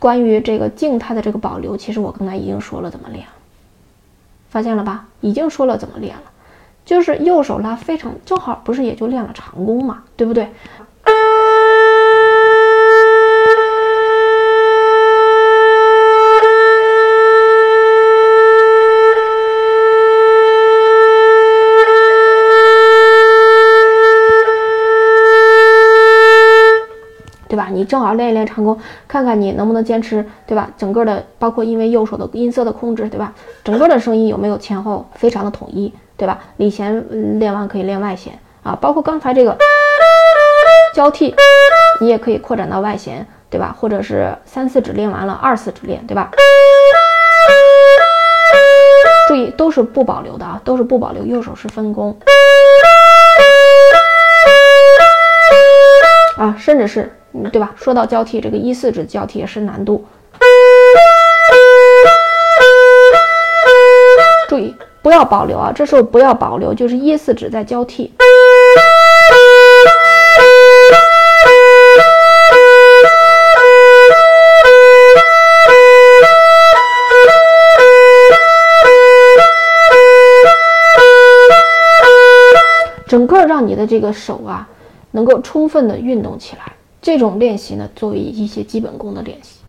关于这个静态的这个保留，其实我刚才已经说了怎么练，发现了吧？已经说了怎么练了，就是右手拉非常正好，不是也就练了长弓嘛，对不对？吧？你正好练一练长弓，看看你能不能坚持，对吧？整个的包括因为右手的音色的控制，对吧？整个的声音有没有前后非常的统一，对吧？里弦练完可以练外弦啊，包括刚才这个交替，你也可以扩展到外弦，对吧？或者是三四指练完了，二四指练，对吧？注意都是不保留的啊，都是不保留，右手是分弓甚至是。对吧？说到交替，这个一四指交替也是难度。注意不要保留啊，这时候不要保留，就是一四指在交替。整个让你的这个手啊，能够充分的运动起来。这种练习呢，作为一些基本功的练习。